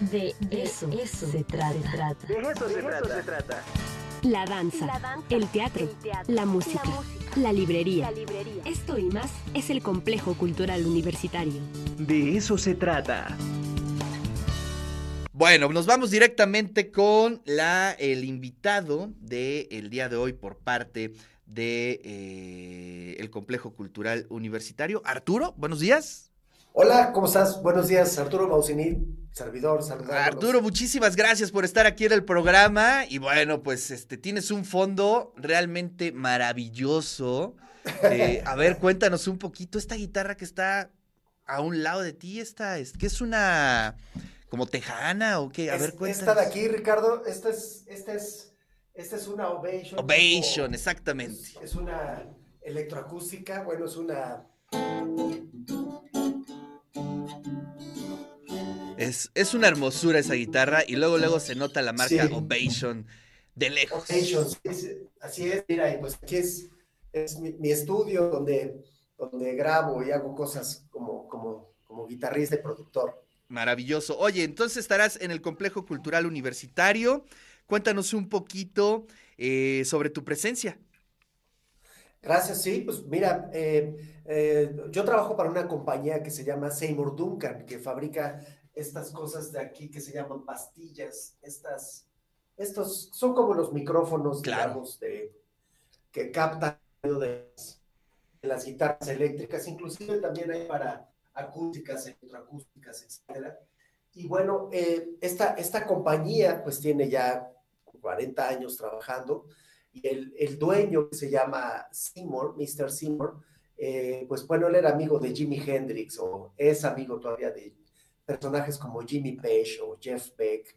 De eso, se, trata. De eso, se, trata. La danza, el, teatro, la, música, la, librería. Esto y más es el complejo cultural universitario. De eso se trata. Bueno, nos vamos directamente con la, el invitado del día de hoy por parte de eh, el complejo cultural universitario. Arturo, buenos días. Hola, ¿cómo estás? Buenos días, Arturo Mausini, servidor, Arturo, muchísimas gracias por estar aquí en el programa. Y bueno, pues este tienes un fondo realmente maravilloso. Eh, a ver, cuéntanos un poquito. Esta guitarra que está a un lado de ti, esta es, ¿qué es una como tejana o qué? A ver, cuéntanos. Esta de aquí, Ricardo, esta es, esta es, esta es una Ovation. Ovation, exactamente. es una electroacústica, bueno, es una Es, una hermosura esa guitarra y luego luego se nota la marca Ovation de lejos. Ovation, así es, mira, y pues aquí es, mi, estudio donde, donde grabo y hago cosas como, como, como guitarrista y productor. Maravilloso. Oye, entonces estarás en el Complejo Cultural Universitario. Cuéntanos un poquito eh, sobre tu presencia. Gracias, sí, pues mira, eh, eh, yo trabajo para una compañía que se llama Seymour Duncan, que fabrica estas cosas de aquí que se llaman pastillas, estas, estos son como los micrófonos, digamos, de, que captan de, las guitarras eléctricas, inclusive también hay para acústicas, electroacústicas, etcétera. Y bueno, eh, esta, esta compañía pues tiene ya 40 años trabajando y el, el dueño que se llama Seymour, Mr. Seymour, eh, pues bueno, él era amigo de Jimi Hendrix o es amigo todavía de personajes como Jimmy Page o Jeff Beck,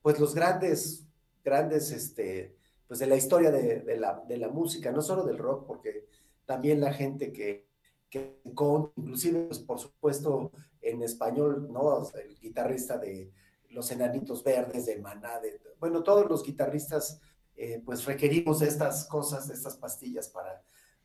pues los grandes, grandes, este, pues de la historia de, la, de la música, no solo del rock, porque también la gente que, que con, inclusive, pues por supuesto, en español, ¿no? El guitarrista de Los Enanitos Verdes, de Maná, de, bueno, todos los guitarristas, eh, pues requerimos estas cosas, estas pastillas para,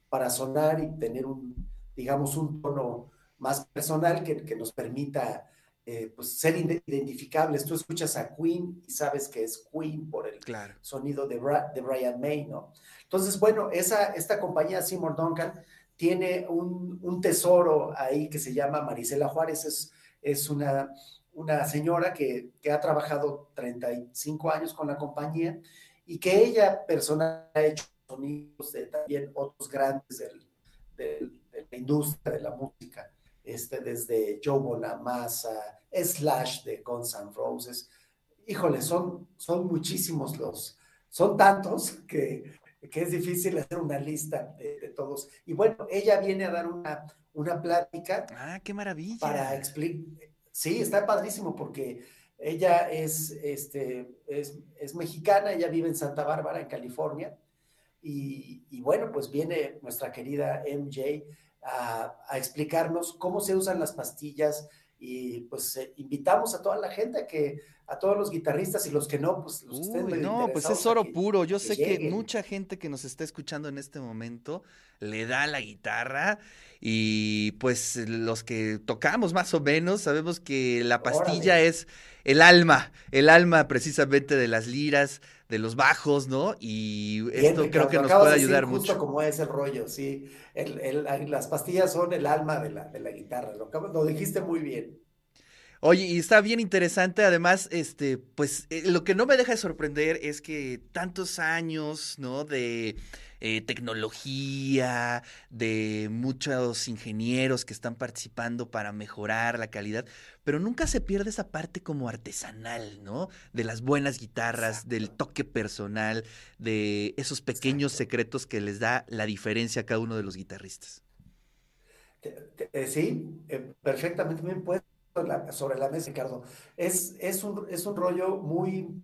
para sonar y tener un, digamos, un tono más personal que, que nos permita eh, pues ser identificables. Tú escuchas a Queen y sabes que es Queen por el sonido de, de, Brian May, ¿no? Entonces, bueno, esa, esta compañía Seymour Duncan tiene un, tesoro ahí que se llama Marisela Juárez, es, es una, una señora que, ha trabajado 35 años con la compañía y que ella personalmente ha hecho sonidos de también otros grandes de la industria de la música este, desde Joe Bonamassa, Slash de Guns N' Roses. Híjole, son, son muchísimos los, son tantos que, que es difícil hacer una lista de, todos. Y bueno, ella viene a dar una, una plática. Ah, qué maravilla. Para explicar. Sí, está padrísimo porque ella es, este, es, es, mexicana, ella vive en Santa Bárbara, en California. Y, bueno, pues viene nuestra querida MJ a, explicarnos cómo se usan las pastillas y pues eh, invitamos a toda la gente que a todos los guitarristas y los que no, pues los Uy, no, pues es oro puro. Yo sé que mucha gente que nos está escuchando en este momento le da la guitarra y pues los que tocamos más o menos sabemos que la pastilla es el alma, el alma precisamente de las liras, de los bajos, ¿no? Y esto creo que nos puede ayudar justo mucho. como es el rollo, sí. las pastillas son el alma de la, de la guitarra, lo, lo dijiste muy bien. Oye, y está bien interesante, además, este, pues eh, lo que no me deja de sorprender es que tantos años, ¿no? De eh, tecnología, de muchos ingenieros que están participando para mejorar la calidad, pero nunca se pierde esa parte como artesanal, ¿no? De las buenas guitarras, del toque personal, de esos pequeños secretos que les da la diferencia a cada uno de los guitarristas. Eh, sí, perfectamente bien puesto sobre la mesa, Ricardo. Es, es, un, es un rollo muy,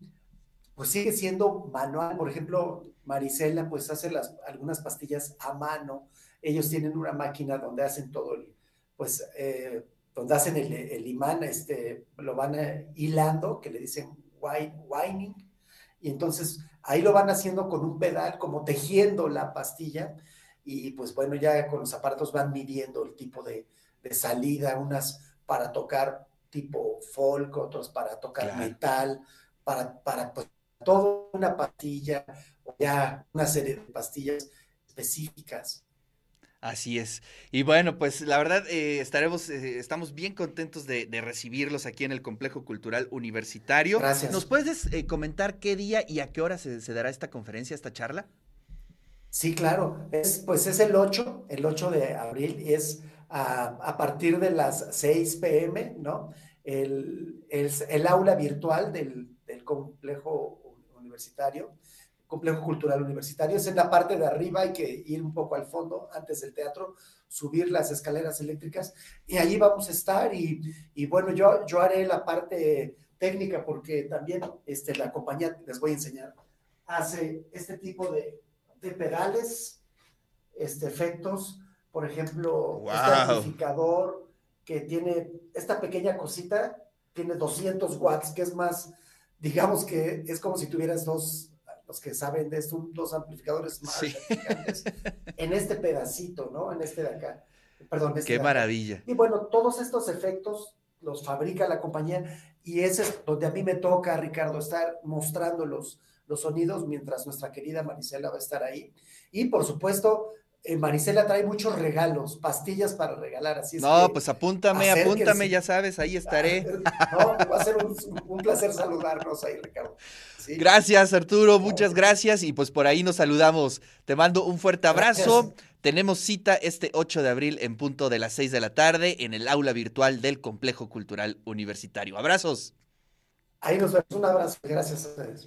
pues sigue siendo manual. Por ejemplo, Marisela pues hace las, algunas pastillas a mano. Ellos tienen una máquina donde hacen todo el, pues, eh, donde hacen el, imán, este, lo van eh, hilando, que le dicen winding, y entonces ahí lo van haciendo con un pedal, como tejiendo la pastilla, y pues bueno, ya con los aparatos van midiendo el tipo de, de salida, unas para tocar tipo folk, otros para tocar metal, para, para pues, toda una pastilla, o ya una serie de pastillas específicas. Así es. Y bueno, pues la verdad eh, estaremos, eh, estamos bien contentos de, recibirlos aquí en el Complejo Cultural Universitario. Gracias. ¿Nos puedes eh, comentar qué día y a qué hora se, dará esta conferencia, esta charla? Sí, claro. Es, pues es el 8, el 8 de abril, y es a, partir de las 6 pm, ¿no? El, el, aula virtual del, del complejo universitario complejo cultural universitario. Es en la parte de arriba, hay que ir un poco al fondo antes del teatro, subir las escaleras eléctricas y allí vamos a estar y, y bueno, yo, yo haré la parte técnica porque también este, la compañía, les voy a enseñar, hace este tipo de, de pedales, este, efectos, por ejemplo, este amplificador que tiene esta pequeña cosita, tiene 200 watts, que es más, digamos que es como si tuvieras dos los que saben de esto, dos amplificadores más en este pedacito, ¿no? En este de acá. Perdón, este Qué maravilla. Y bueno, todos estos efectos los fabrica la compañía y ese es donde a mí me toca, Ricardo, estar mostrando los, los sonidos mientras nuestra querida Marisela va a estar ahí. Y por supuesto, eh, Marisela trae muchos regalos, pastillas para regalar, así es No, pues apúntame, apúntame, ya sabes, ahí estaré. No, va a ser un, placer saludarnos ahí, Ricardo. Gracias, Arturo, muchas gracias. Y pues por ahí nos saludamos. Te mando un fuerte abrazo. Tenemos cita este 8 de abril en punto de las 6 de la tarde en el aula virtual del Complejo Cultural Universitario. Abrazos. Ahí nos vemos. Un abrazo. Gracias a ustedes.